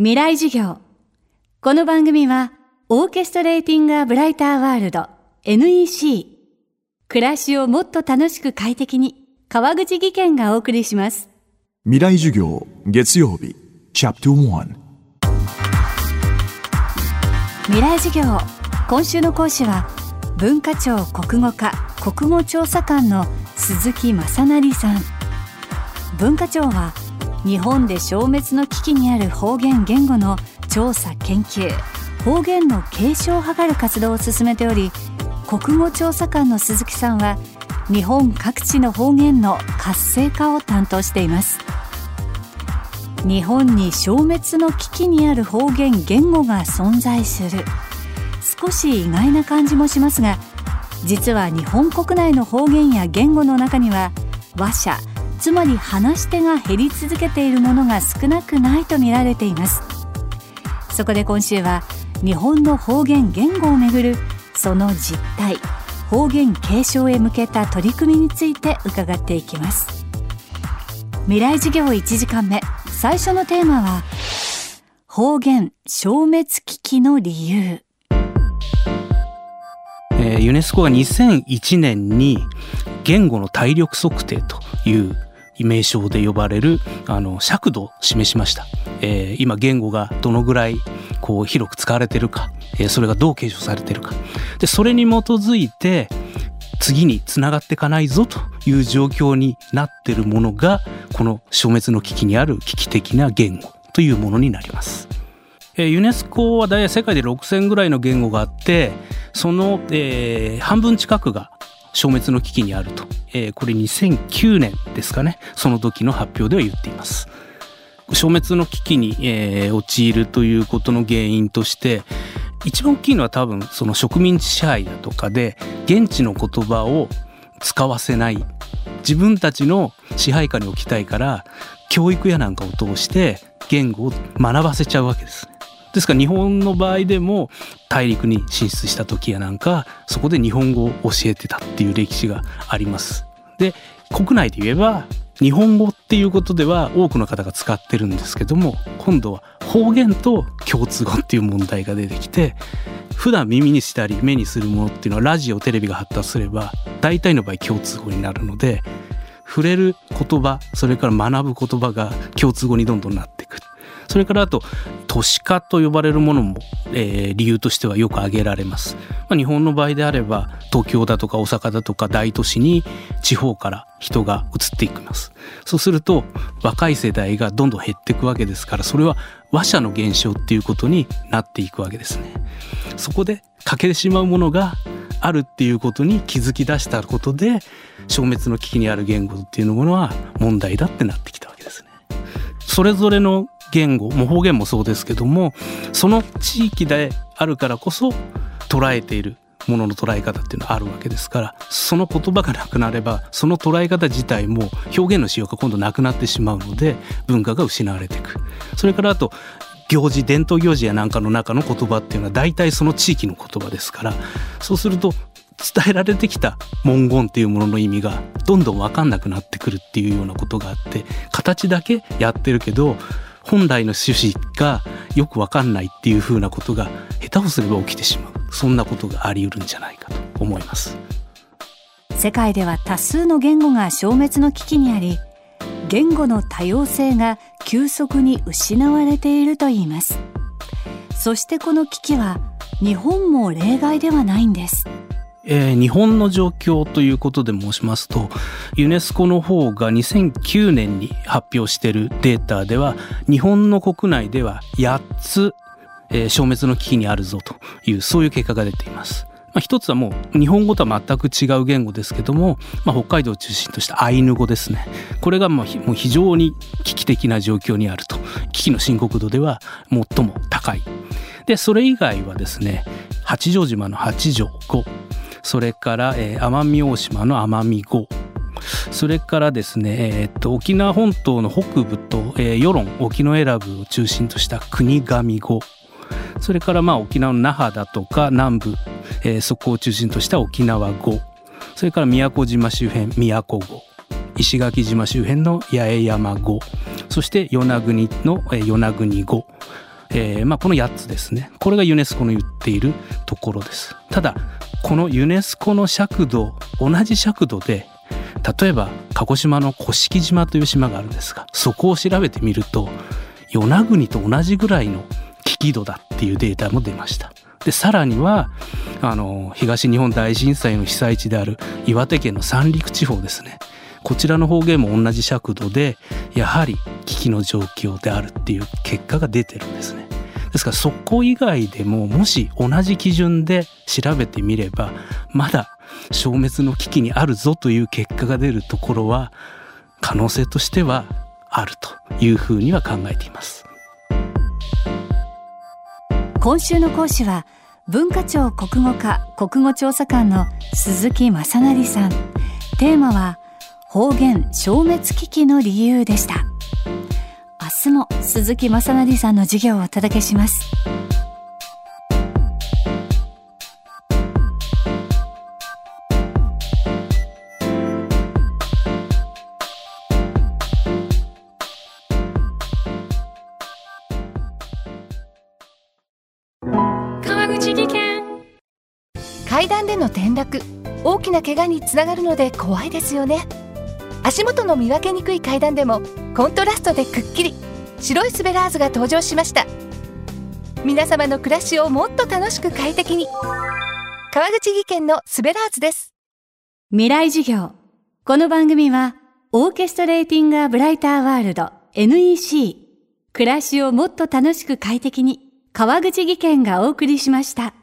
未来授業。この番組は、オーケストレーティング・ア・ブライター・ワールド NEC。暮らしをもっと楽しく快適に、川口義賢がお送りします。未来授業月曜日チャプター未来授業。今週の講師は、文化庁国語課国語調査官の鈴木正成さん。文化庁は、日本で消滅の危機にある方言言語の調査研究方言の継承を図る活動を進めており国語調査官の鈴木さんは日本各地の方言の活性化を担当しています。日本に消滅の危機にある方言言語が存在する。少し意外な感じもしますが実は日本国内の方言や言語の中には話者つまり話し手が減り続けているものが少なくないと見られています。そこで今週は日本の方言言語をめぐるその実態方言継承へ向けた取り組みについて伺っていきます。未来授業1時間目最初のテーマは方言消滅危機の理由。えーユネスコが2001年に言語の体力測定という名称で呼ばれるあの尺度を示しました、えー今言語がどのぐらいこう広く使われてるか、えーそれがどう継承されてるかでそれに基づいて次につながっていかないぞという状況になってるものがこの消滅の危機にある危機的な言語というものになります。えユネスコは大体世界で6,000ぐらいの言語があってその、えー半分近くが消滅の危機にあると、えーこれ2009年ですかねその時の発表では言っています。消滅の危機に、えー陥るということの原因として一番大きいのは多分その植民地支配だとかで現地の言葉を使わせない自分たちの支配下に置きたいから教育やなんかを通して言語を学ばせちゃうわけです。ですから日本の場合でも大陸に進出した時やなんかそこで日本語を教えてたっていう歴史があります。で国内で言えば日本語っていうことでは多くの方が使ってるんですけども今度は方言と共通語っていう問題が出てきて普段耳にしたり目にするものっていうのはラジオテレビが発達すれば大体の場合共通語になるので触れる言葉それから学ぶ言葉が共通語にどんどんなってそれからあと都市化と呼ばれるものも、えー理由としてはよく挙げられます、まあ、日本の場合であれば東京だとか大阪だとか大都市に地方から人が移っていきます。そうすると若い世代がどんどん減っていくわけですからそれは話者の減少っていうことになっていくわけですね。そこで欠けてしまうものがあるっていうことに気づき出したことで消滅の危機にある言語っていうものは問題だってなってきたわけですね。それぞれの言語も方言もそうですけどもその地域であるからこそ捉えているものの捉え方っていうのはあるわけですからその言葉がなくなればその捉え方自体も表現のしようが今度なくなってしまうので文化が失われていく。それからあと行事伝統行事やなんかの中の言葉っていうのは大体その地域の言葉ですからそうすると伝えられてきた文言っていうものの意味がどんどん分かんなくなってくるっていうようなことがあって形だけやってるけど本来の趣旨がよく分かんないっていうふうなことが下手をすれば起きてしまう。そんなことがあり得るんじゃないかと思います。世界では多数の言語が消滅の危機にあり言語の多様性が急速に失われているといいます。そしてこの危機は日本も例外ではないんです。えー日本の状況ということで申しますとユネスコの方が2009年に発表しているデータでは日本の国内では8つ、えー消滅の危機にあるぞというそういう結果が出ています。まあ、一つはもう日本語とは全く違う言語ですけども、まあ、北海道を中心としたアイヌ語ですね。これがもう非常に危機的な状況にあると。危機の深刻度では最も高い。でそれ以外はですね八丈島の八丈語それから、えー奄美大島の奄美語それからですね、えーっと沖縄本島の北部と、えー世論沖永良部を中心とした国神語それからまあ沖縄の那覇だとか南部、えーそこを中心とした沖縄語それから宮古島周辺宮古語石垣島周辺の八重山語そして与那国の、えー与那国語えーまあ、この8つですね。これがユネスコの言っているところです。ただこのユネスコの尺度同じ尺度で例えば鹿児島の甑島という島があるんですがそこを調べてみると与那国と同じぐらいの危機度だっていうデータも出ましたでさらにはあの東日本大震災の被災地である岩手県の三陸地方ですねこちらの方言も同じ尺度でやはり危機の状況であるっていう結果が出てるんですね。ですからそこ以外でももし同じ基準で調べてみればまだ消滅の危機にあるぞという結果が出るところは可能性としてはあるというふうには考えています。今週の講師は文化庁国語課国語調査官の鈴木正成さん。テーマは方言消滅危機の理由でした。日も鈴木正成さんの授業をお届けします。川口技研。階段での転落大きな怪我につながるので怖いですよね。足元の見分けにくい階段でもコントラストでくっきり白いスベラーズが登場しました。皆様の暮らしをもっと楽しく快適に。川口技研のスベラーズです。未来授業。この番組はオーケストレーティング・ア・ブライター・ワールド NEC 暮らしをもっと楽しく快適に川口技研がお送りしました。